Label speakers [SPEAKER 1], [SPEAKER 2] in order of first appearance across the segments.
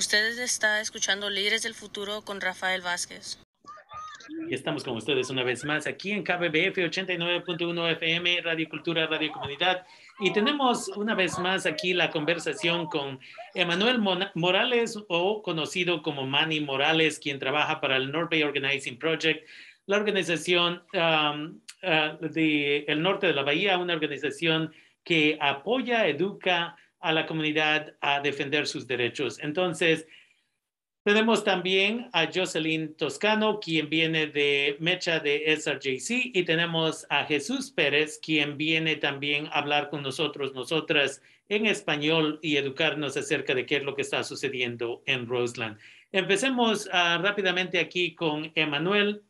[SPEAKER 1] Ustedes está escuchando Líderes del Futuro con Rafael Vázquez.
[SPEAKER 2] Y estamos con ustedes una vez más aquí en KBBF 89.1 FM, Radio Cultura, Radio Comunidad. Y tenemos una vez más aquí la conversación con Emanuel Morales, o conocido como Manny Morales, quien trabaja para el North Bay Organizing Project, la organización um, uh, del norte de la Bahía, una organización que apoya, educa a la comunidad a defender sus derechos. Entonces, tenemos también a Jocelyn Toscano, quien viene de Mecha de SRJC, y tenemos a Jesús Pérez, quien viene también a hablar con nosotros, nosotras, en español y educarnos acerca de qué es lo que está sucediendo en Roseland. Empecemos uh, rápidamente aquí con Emanuel.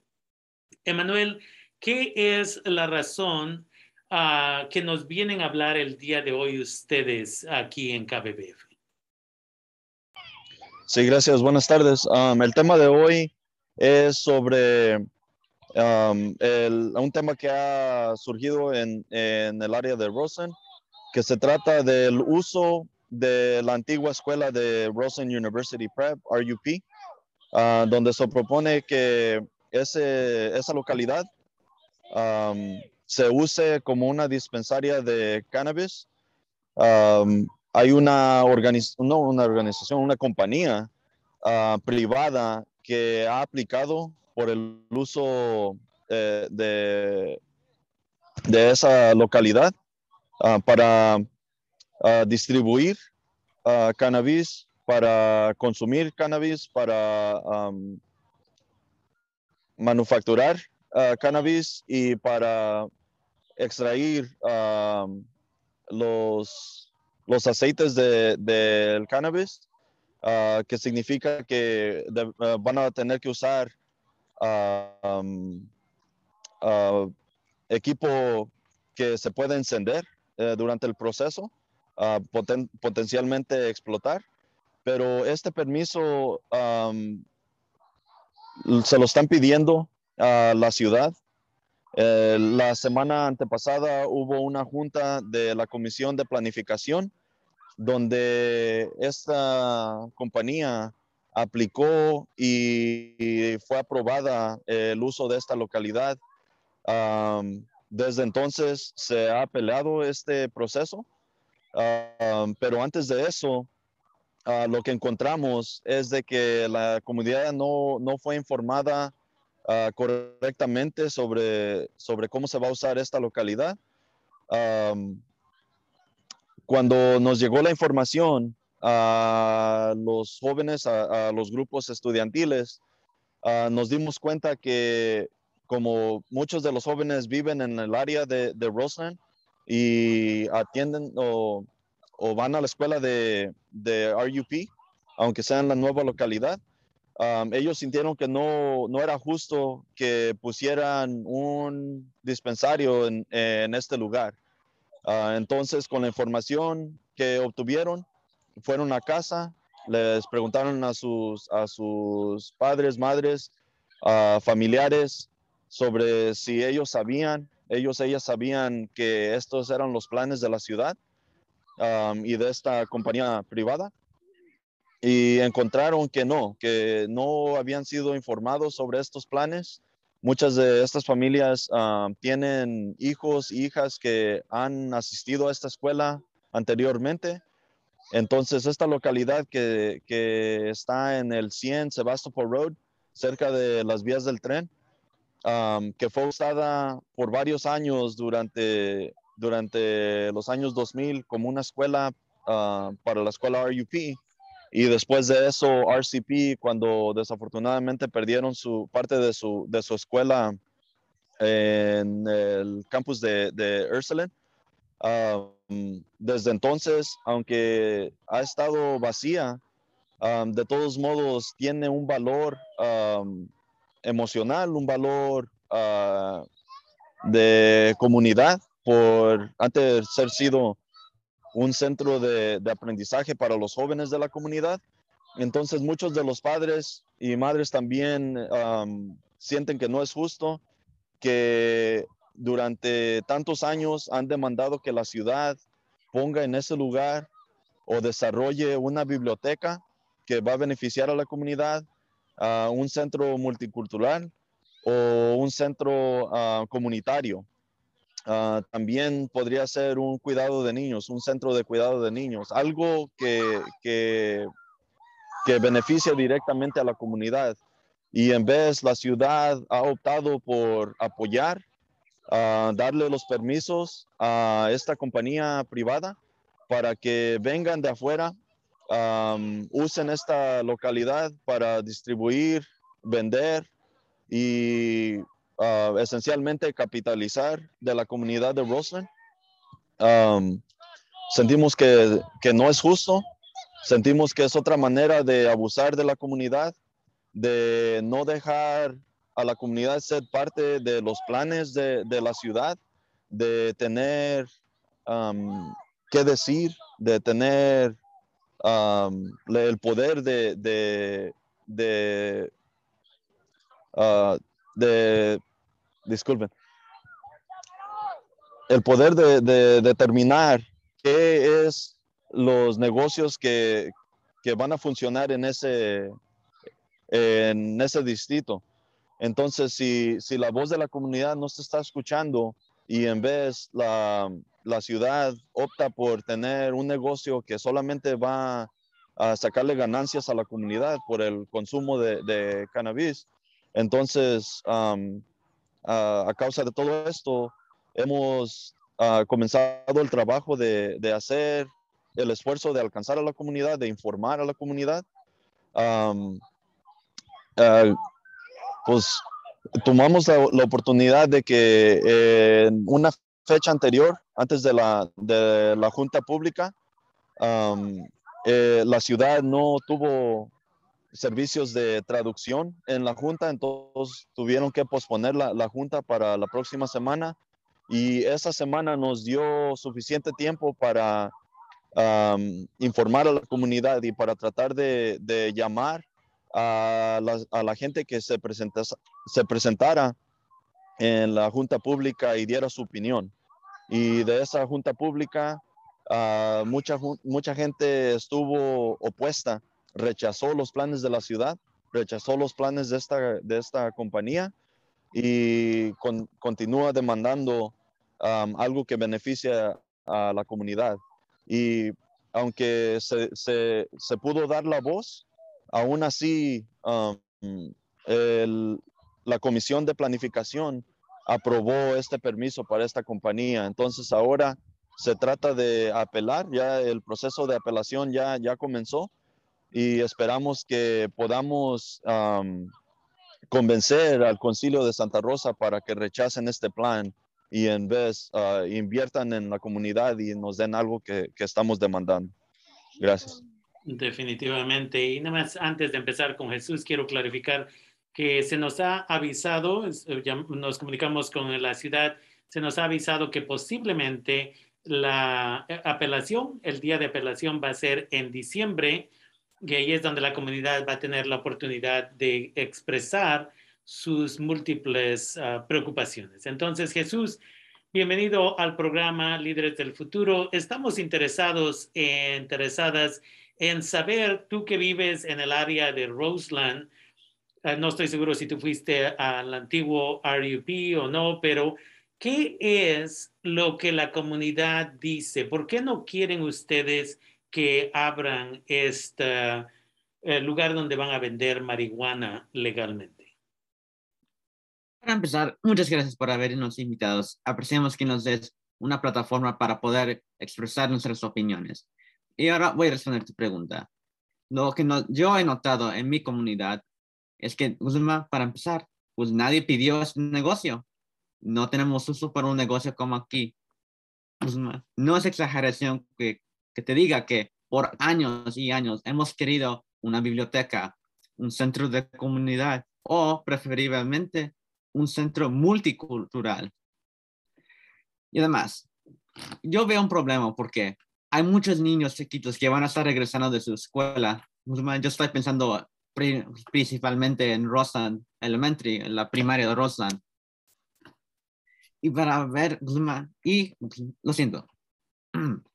[SPEAKER 2] Emanuel, ¿qué es la razón uh, que nos vienen a hablar el día de hoy ustedes aquí en KBBF?
[SPEAKER 3] Sí, gracias. Buenas tardes. Um, el tema de hoy es sobre um, el, un tema que ha surgido en, en, el área de Rosen, que se trata del uso de la antigua escuela de Rosen University Prep, RUP, uh, donde se propone que ese, esa localidad um, se use como una dispensaria de cannabis. Hay una, no, una organización, una compañía ah, privada que ha aplicado por el uso eh, de, de, esa localidad ah, para ah, distribuir cannabis, para consumir cannabis, para manufacturar cannabis y para extraer los los aceites del de, cannabis, uh, que significa que uh, van a tener que usar uh, um, equipo que se puede encender eh, durante el proceso, poten potencialmente explotar, pero este permiso um, se lo están pidiendo a la ciudad eh, la semana antepasada hubo una junta de la Comisión de Planificación donde esta compañía aplicó y, fue aprobada el uso de esta localidad. desde entonces se ha peleado este proceso, pero antes de eso, ah, lo que encontramos es de que la comunidad no, no fue informada ah, correctamente sobre, sobre cómo se va a usar esta localidad. Cuando nos llegó la información a los jóvenes, a, los grupos estudiantiles, ah, nos dimos cuenta que como muchos de los jóvenes viven en el área de, de Roseland y atienden o, van a la escuela de, RUP, aunque sea en la nueva localidad, ellos sintieron que no, era justo que pusieran un dispensario en este lugar. Ah, entonces, con la información que obtuvieron, fueron a casa, les preguntaron a sus, a sus padres, madres, familiares sobre si ellos sabían, ellos, ellas sabían que estos eran los planes de la ciudad y de esta compañía privada. Y encontraron que no, que no habían sido informados sobre estos planes Muchas de estas familias ah, tienen hijos, hijas que han asistido a esta escuela anteriormente. Entonces, esta localidad que, está en el 100 Sebastopol Road, cerca de las vías del tren, que fue usada por varios años durante, durante los años 2000 como una escuela ah, para la escuela RUP, y después de eso, RCP, cuando desafortunadamente perdieron su parte de su, de su escuela en el campus de, de Ursuline, um, desde entonces, aunque ha estado vacía, um, de todos modos tiene un valor um, emocional, un valor uh, de comunidad por antes ser sido un centro de, aprendizaje para los jóvenes de la comunidad. Entonces muchos de los padres y madres también sienten que no es justo que durante tantos años han demandado que la ciudad ponga en ese lugar o desarrolle una biblioteca que va a beneficiar a la comunidad, a un centro multicultural o un centro ah, comunitario. Ah, también podría ser un cuidado de niños, un centro de cuidado de niños, algo que, que, que beneficia directamente a la comunidad. Y en vez la ciudad ha optado por apoyar, ah, darle los permisos a esta compañía privada para que vengan de afuera, usen esta localidad para distribuir, vender y uh, esencialmente capitalizar de la comunidad de Roseland. Um, sentimos que, que, no es justo, sentimos que es otra manera de abusar de la comunidad, de no dejar a la comunidad ser parte de los planes de, de la ciudad, de tener um, qué decir, de tener um, el poder de, uh, de disculpen, el poder de, determinar qué es los negocios que, van a funcionar en ese, en ese distrito. Entonces, si, la voz de la comunidad no se está escuchando y en vez la, ciudad opta por tener un negocio que solamente va a sacarle ganancias a la comunidad por el consumo de, cannabis, entonces a causa de todo esto, hemos ah, comenzado el trabajo de, hacer el esfuerzo de alcanzar a la comunidad, de informar a la comunidad. Ah, pues tomamos la, oportunidad de que en una fecha anterior, antes de la, de la junta pública, eh, la ciudad no tuvo servicios de traducción en la junta, entonces tuvieron que posponer la, junta para la próxima semana y esa semana nos dio suficiente tiempo para informar a la comunidad y para tratar de, llamar a la, gente que se, se presentara en la junta pública y diera su opinión. Y de esa junta pública, ah, mucha, mucha gente estuvo opuesta rechazó los planes de la ciudad, rechazó los planes de esta, de esta compañía y continúa demandando um, algo que beneficia a la comunidad. Y aunque se, se, pudo dar la voz, aún así um, la comisión de planificación aprobó este permiso para esta compañía. Entonces ahora se trata de apelar, ya el proceso de apelación ya, ya comenzó y esperamos que podamos convencer al concilio de Santa Rosa para que rechacen este plan y en vez uh, inviertan en la comunidad y nos den algo que, que, estamos demandando. Gracias.
[SPEAKER 2] Definitivamente. Y nada más antes de empezar con Jesús, quiero clarificar que se nos ha avisado, nos comunicamos con la ciudad, se nos ha avisado que posiblemente la eh, apelación, el día de apelación va a ser en diciembre y ahí es donde la comunidad va a tener la oportunidad de expresar sus múltiples ah, preocupaciones. Entonces, Jesús, bienvenido al programa Líderes del Futuro. Estamos interesados, e interesadas en saber, tú que vives en el área de Roseland, ah, no estoy seguro si tú fuiste al antiguo RUP o no, pero ¿qué es lo que la comunidad dice? ¿Por qué no quieren ustedes que abran este lugar donde van a vender marihuana legalmente?
[SPEAKER 4] Para empezar, muchas gracias por habernos invitado. Apreciamos que nos des una plataforma para poder expresar nuestras opiniones. Y ahora voy a responder tu pregunta. Lo que yo he notado en mi comunidad es que, para empezar, pues nadie pidió este negocio. No tenemos uso para un negocio como aquí. no es exageración que que te diga que por años y años hemos querido una biblioteca, un centro de comunidad o preferiblemente un centro multicultural. Y además, yo veo un problema porque hay muchos niños chiquitos que van a estar regresando de su escuela. Yo estoy pensando principalmente en Roseland Elementary, en la primaria de Roseland. Y para ver, y lo siento,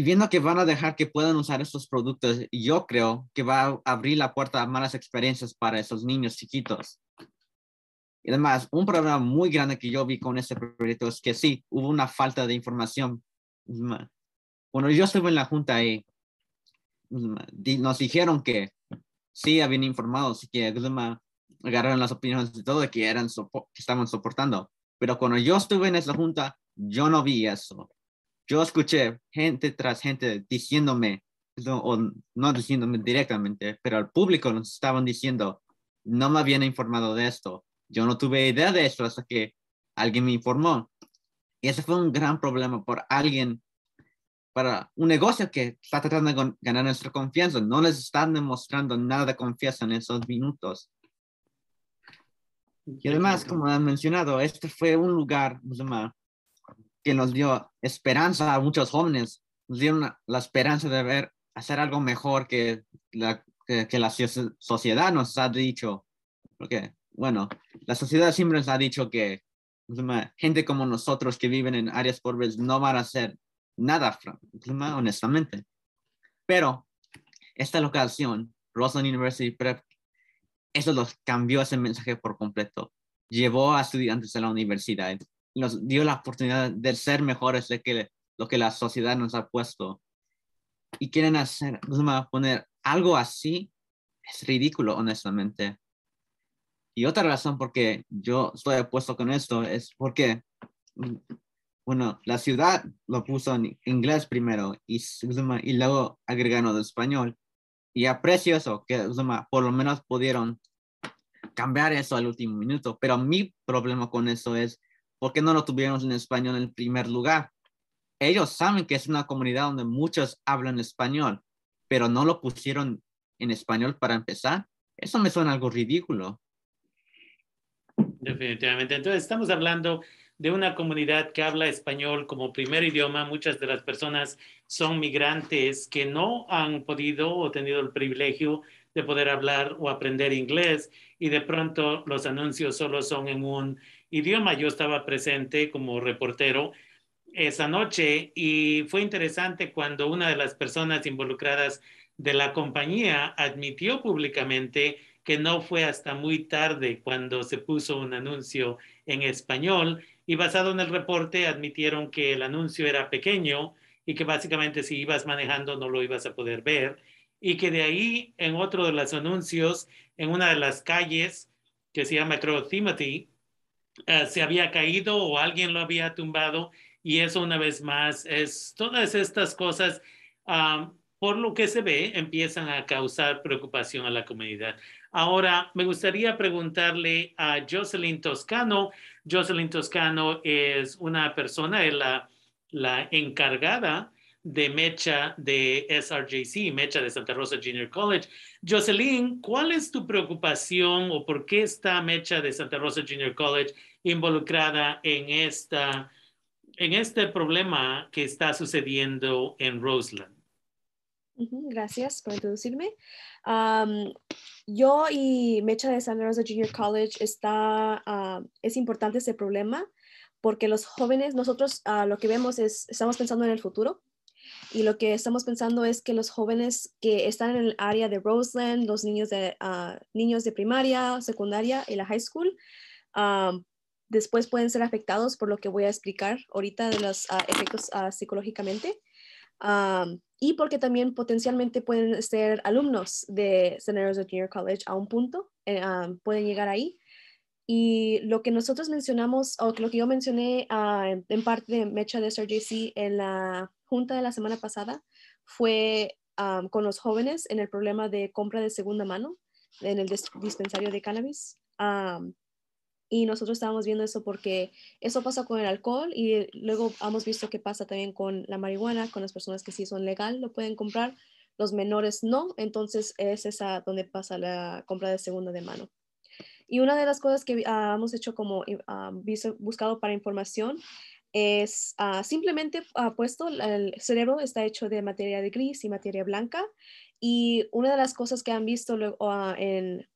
[SPEAKER 4] y viendo que van a dejar que puedan usar estos productos, yo creo que va a abrir la puerta a malas experiencias para esos niños chiquitos. Y además, un problema muy grande que yo vi con este proyecto es que sí, hubo una falta de información. Cuando yo estuve en la junta ahí, nos dijeron que sí habían informado, sí que agarraron las opiniones de todo que eran que estaban soportando. Pero cuando yo estuve en esa junta, yo no vi eso. Yo escuché gente tras gente diciéndome, o no diciéndome directamente, pero al público nos estaban diciendo, no me habían informado de esto. Yo no tuve idea de esto hasta que alguien me informó. Y ese fue un gran problema por alguien, para un negocio que está tratando de ganar nuestra confianza. No les están demostrando nada de confianza en esos minutos. Y además, como han mencionado, este fue un lugar que nos dio esperanza a muchos jóvenes, nos dio la esperanza de ver, hacer algo mejor que la, que, la sociedad nos ha dicho. Porque, bueno, la sociedad siempre nos ha dicho que gente como nosotros que viven en áreas pobres no van a hacer nada, honestamente. Pero esta locación, Roseland University Prep, eso los cambió ese mensaje por completo. Llevó a estudiantes a la universidad nos dio la oportunidad de ser mejores de que lo que la sociedad nos ha puesto. Y quieren hacer, poner algo así, es ridículo, honestamente. Y otra razón por qué yo estoy opuesto con esto es porque, bueno, la ciudad lo puso en inglés primero y, y luego agregaron de español. Y aprecio eso, que por lo menos pudieron cambiar eso al último minuto. Pero mi problema con eso es, ¿por qué no lo tuvieron en español en primer lugar? Ellos saben que es una comunidad donde muchos hablan español, pero no lo pusieron en español para empezar. Eso me suena algo ridículo.
[SPEAKER 2] Definitivamente. Entonces, estamos hablando de una comunidad que habla español como primer idioma. Muchas de las personas son migrantes que no han podido o tenido el privilegio de poder hablar o aprender inglés y de pronto los anuncios solo son en un idioma. Yo estaba presente como reportero esa noche y fue interesante cuando una de las personas involucradas de la compañía admitió públicamente que no fue hasta muy tarde cuando se puso un anuncio en español y basado en el reporte admitieron que el anuncio era pequeño y que básicamente si ibas manejando no lo ibas a poder ver y que de ahí en otro de los anuncios en una de las calles que se llama creo Timothy eh, se había caído o alguien lo había tumbado y eso una vez más es todas estas cosas por lo que se ve empiezan a causar preocupación a la comunidad. Ahora, me gustaría preguntarle a Jocelyn Toscano. Jocelyn Toscano es una persona, es la, la encargada de Mecha de SRJC, Mecha de Santa Rosa Junior College. Jocelyn, ¿cuál es tu preocupación o por qué está Mecha de Santa Rosa Junior College involucrada en, esta, en este problema que está sucediendo en Roseland?
[SPEAKER 5] Gracias por introducirme yo y Mecha de Santa Rosa Junior College está, es importante ese problema porque los jóvenes, nosotros uh, lo que vemos es, estamos pensando en el futuro y lo que estamos pensando es que los jóvenes que están en el área de Roseland, los niños de, uh, niños de primaria, secundaria y la high school, después pueden ser afectados por lo que voy a explicar ahorita de los efectos psicológicamente y porque también potencialmente pueden ser alumnos de St. Joseph Junior College a un punto, eh, pueden llegar ahí. Y lo que nosotros mencionamos, o lo que yo mencioné ah, en parte de Mecha de SRJC en la junta de la semana pasada, fue con los jóvenes en el problema de compra de segunda mano en el dispensario de cannabis. Y nosotros estábamos viendo eso porque eso pasa con el alcohol y luego hemos visto que pasa también con la marihuana, con las personas que sí son legal, lo pueden comprar, los menores no, entonces es esa donde pasa la compra de segunda de mano. Y una de las cosas que ah, hemos hecho como uh, buscado para información es uh, simplemente puesto, el cerebro está hecho de materia de gris y materia blanca y una de las cosas que han visto luego, en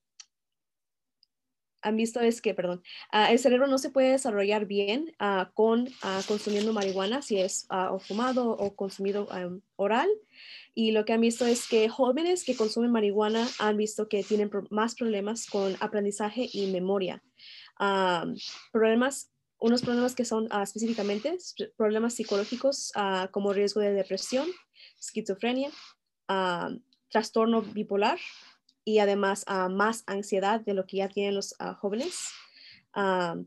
[SPEAKER 5] han visto es que, perdón, ah, el cerebro no se puede desarrollar bien ah, con consumiendo marihuana, si es fumado o consumido oral. Y lo que han visto es que jóvenes que consumen marihuana han visto que tienen más problemas con aprendizaje y memoria. problemas, unos problemas que son específicamente problemas psicológicos como riesgo de depresión, esquizofrenia, trastorno bipolar y además uh, más ansiedad de lo que ya tienen los uh, jóvenes. Uh,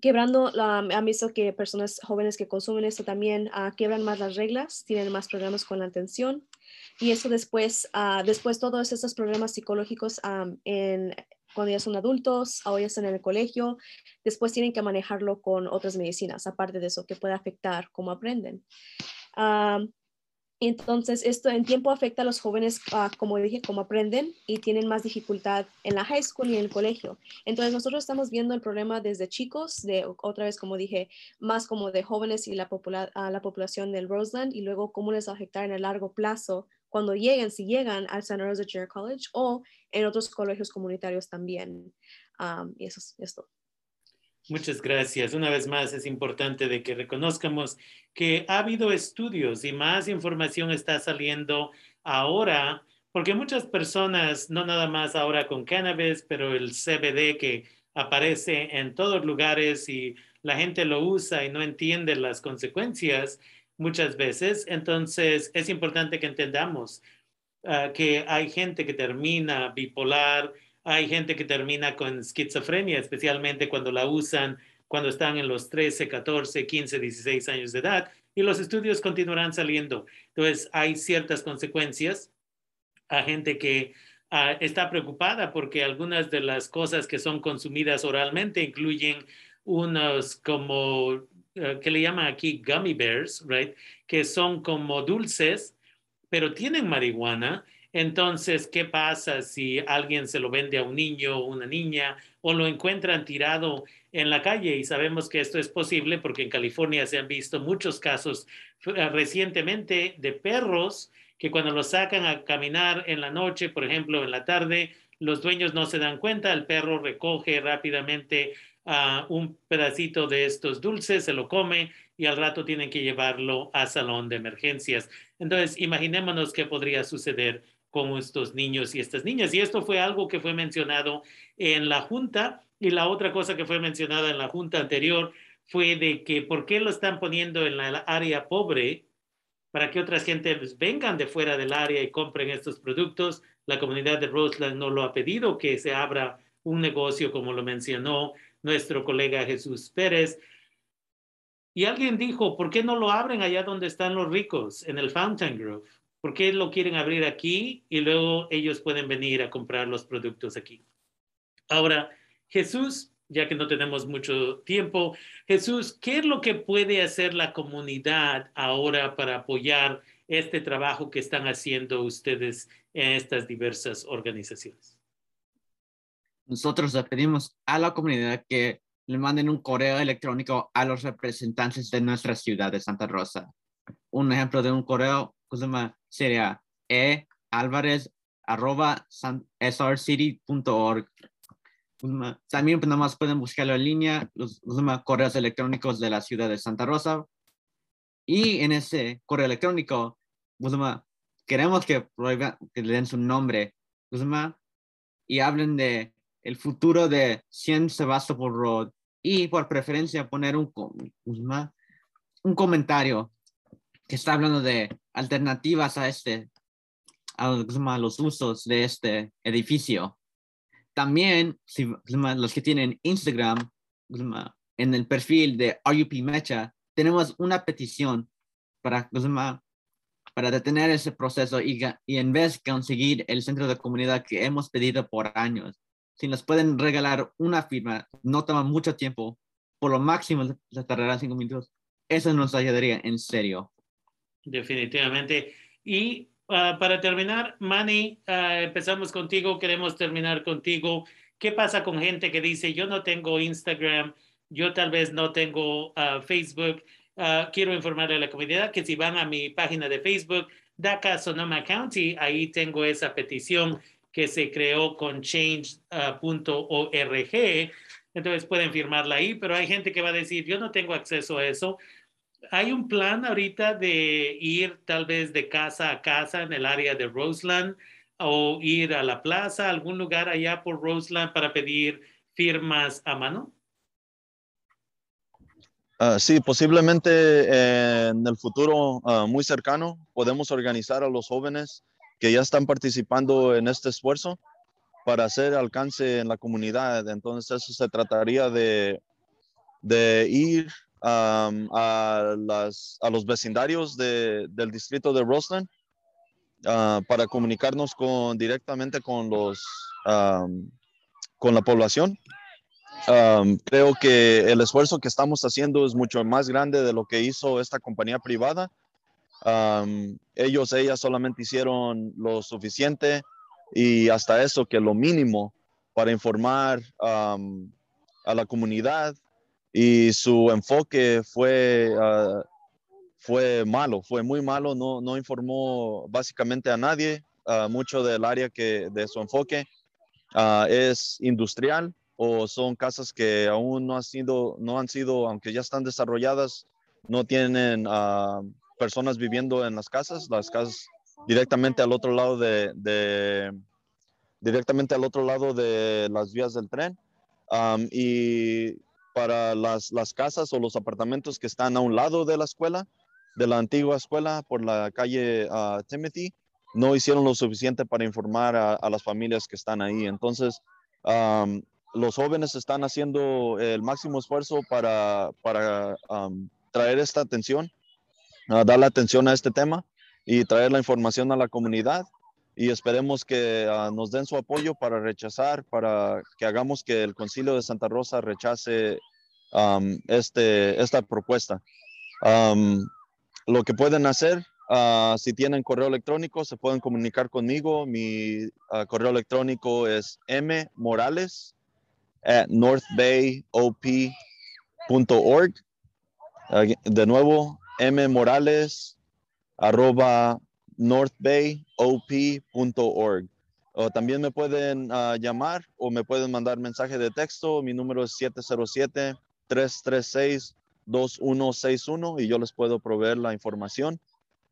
[SPEAKER 5] quebrando, han visto que personas jóvenes que consumen esto también quebran más las reglas, tienen más problemas con la atención y eso después, después todos estos problemas psicológicos cuando ya son adultos o ya están en el colegio, después tienen que manejarlo con otras medicinas, aparte de eso, que puede afectar cómo aprenden. Entonces, esto en tiempo afecta a los jóvenes, ah, como dije, cómo aprenden y tienen más dificultad en la high school y en el colegio. Entonces, nosotros estamos viendo el problema desde chicos, de otra vez, como dije, más como de jóvenes y la, la población del Roseland y luego cómo les va a afectar en el largo plazo cuando lleguen, si llegan al San Rosa Junior College o en otros colegios comunitarios también. y eso es esto.
[SPEAKER 2] Muchas gracias. Una vez más, es importante de que reconozcamos que ha habido estudios y más información está saliendo ahora, porque muchas personas, no nada más ahora con cannabis, pero el CBD que aparece en todos lugares y la gente lo usa y no entiende las consecuencias muchas veces. Entonces, es importante que entendamos ah, que hay gente que termina bipolar, hay gente que termina con esquizofrenia, especialmente cuando la usan cuando están en los 13, 14, 15, 16 años de edad, y los estudios continuarán saliendo. Entonces, hay ciertas consecuencias a gente que ah, está preocupada porque algunas de las cosas que son consumidas oralmente incluyen unos como, ah, que le llaman aquí gummy bears, right? Que son como dulces, pero tienen marihuana entonces, ¿qué pasa si alguien se lo vende a un niño o una niña o lo encuentran tirado en la calle? Y sabemos que esto es posible porque en California se han visto muchos casos eh, recientemente de perros que cuando los sacan a caminar en la noche, por ejemplo, en la tarde, los dueños no se dan cuenta, el perro recoge rápidamente uh, un pedacito de estos dulces, se lo come y al rato tienen que llevarlo a salón de emergencias. Entonces, imaginémonos qué podría suceder con estos niños y estas niñas. Y esto fue algo que fue mencionado en la Junta y la otra cosa que fue mencionada en la Junta anterior fue de que por qué lo están poniendo en la área pobre para que otras gentes vengan de fuera del área y compren estos productos. La comunidad de Roseland no lo ha pedido que se abra un negocio como lo mencionó nuestro colega Jesús Pérez. Y alguien dijo, ¿por qué no lo abren allá donde están los ricos, en el Fountain Grove? ¿Por qué lo quieren abrir aquí y luego ellos pueden venir a comprar los productos aquí? Ahora, Jesús, ya que no tenemos mucho tiempo, Jesús, ¿qué es lo que puede hacer la comunidad ahora para apoyar este trabajo que están haciendo ustedes en estas diversas organizaciones?
[SPEAKER 4] Nosotros le pedimos a la comunidad que le manden un correo electrónico a los representantes de nuestra ciudad de Santa Rosa. Un ejemplo de un correo sería e. Alvarez arroba srcity.org. También pues, nada más pueden buscarlo en línea, los, correos electrónicos de la ciudad de Santa Rosa. Y en ese correo electrónico, queremos que, que le den su nombre y hablen de el futuro de 100 Sebastopol Road. Y por preferencia poner un, un comentario que está hablando de alternativas a este, a los usos de este edificio. También, si, los que tienen Instagram, en el perfil de RUP Mecha, tenemos una petición para, para detener ese proceso y, y en vez de conseguir el centro de comunidad que hemos pedido por años, si nos pueden regalar una firma, no toma mucho tiempo, por lo máximo se tardará cinco minutos, eso nos ayudaría en serio.
[SPEAKER 2] Definitivamente. Y ah, para terminar, Manny, ah, empezamos contigo, queremos terminar contigo. ¿Qué pasa con gente que dice, yo no tengo Instagram, yo tal vez no tengo ah, Facebook? quiero informarle a la comunidad que si van a mi página de Facebook, DACA Sonoma County, ahí tengo esa petición que se creó con change.org. Entonces pueden firmarla ahí, pero hay gente que va a decir, yo no tengo acceso a eso. Hay un plan ahorita de ir tal vez de casa a casa en el área de Roseland o ir a la plaza, algún lugar allá por Roseland para pedir firmas a mano.
[SPEAKER 3] Uh, sí, posiblemente en el futuro uh, muy cercano podemos organizar a los jóvenes que ya están participando en este esfuerzo para hacer alcance en la comunidad. Entonces eso se trataría de, de ir a, los vecindarios de, del distrito de Roseland uh, para comunicarnos con, directamente con, los, con la población creo que el esfuerzo que estamos haciendo es mucho más grande de lo que hizo esta compañía privada. ellos, ellas solamente hicieron lo suficiente y hasta eso que lo mínimo para informar a la comunidad y su enfoque fue, ah, fue malo, fue muy malo, no, no informó básicamente a nadie, uh, mucho del área que de su enfoque ah, es industrial o son casas que aún no han sido, no han sido, aunque ya están desarrolladas, no tienen uh, personas viviendo en las casas, las casas directamente al otro lado de, de directamente al otro lado de las vías del tren. Um, y para las, las, casas o los apartamentos que están a un lado de la escuela, de la antigua escuela por la calle uh, Timothy, no hicieron lo suficiente para informar a, las familias que están ahí. Entonces, um, los jóvenes están haciendo el máximo esfuerzo para, para traer esta atención, dar la atención a este tema y traer la información a la comunidad y esperemos que ah, nos den su apoyo para rechazar, para que hagamos que el Concilio de Santa Rosa rechace este, esta propuesta. lo que pueden hacer, ah, si tienen correo electrónico, se pueden comunicar conmigo. Mi ah, correo electrónico es mmorales at northbayop.org. De nuevo, M Morales arroba northbayop.org. O también me pueden uh, llamar o me pueden mandar mensaje de texto. Mi número es 707-336-2161 y yo les puedo proveer la información.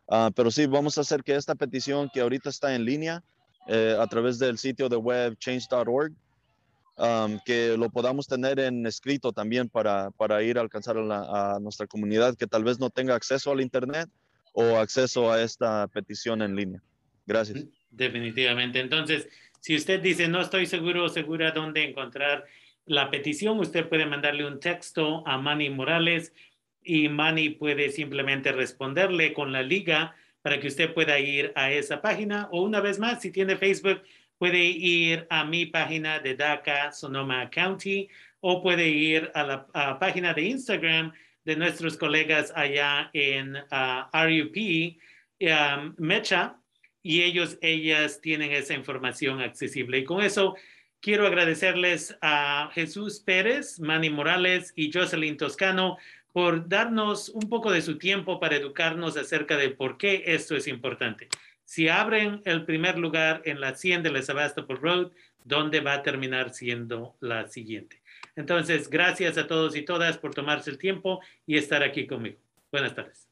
[SPEAKER 3] Uh, pero sí, vamos a hacer que esta petición que ahorita está en línea eh, a través del sitio de web change.org que lo podamos tener en escrito también para, para ir a alcanzar a, nuestra comunidad que tal vez no tenga acceso al Internet o acceso a esta petición en línea. Gracias.
[SPEAKER 2] Definitivamente. Entonces, si usted dice, no estoy seguro o segura dónde encontrar la petición, usted puede mandarle un texto a Manny Morales y Manny puede simplemente responderle con la liga para que usted pueda ir a esa página o una vez más, si tiene Facebook, puede ir a mi página de DACA, Sonoma County, o puede ir a la página de Instagram de nuestros colegas allá en uh, RUP, um, Mecha, y ellos, ellas tienen esa información accesible. Y con eso quiero agradecerles a Jesús Pérez, Manny Morales y Jocelyn Toscano por darnos un poco de su tiempo para educarnos acerca de por qué esto es importante si abren el primer lugar en la 100 de la Sebastopol Road, ¿dónde va a terminar siendo la siguiente? Entonces, gracias a todos y todas por tomarse el tiempo y estar aquí conmigo. Buenas tardes.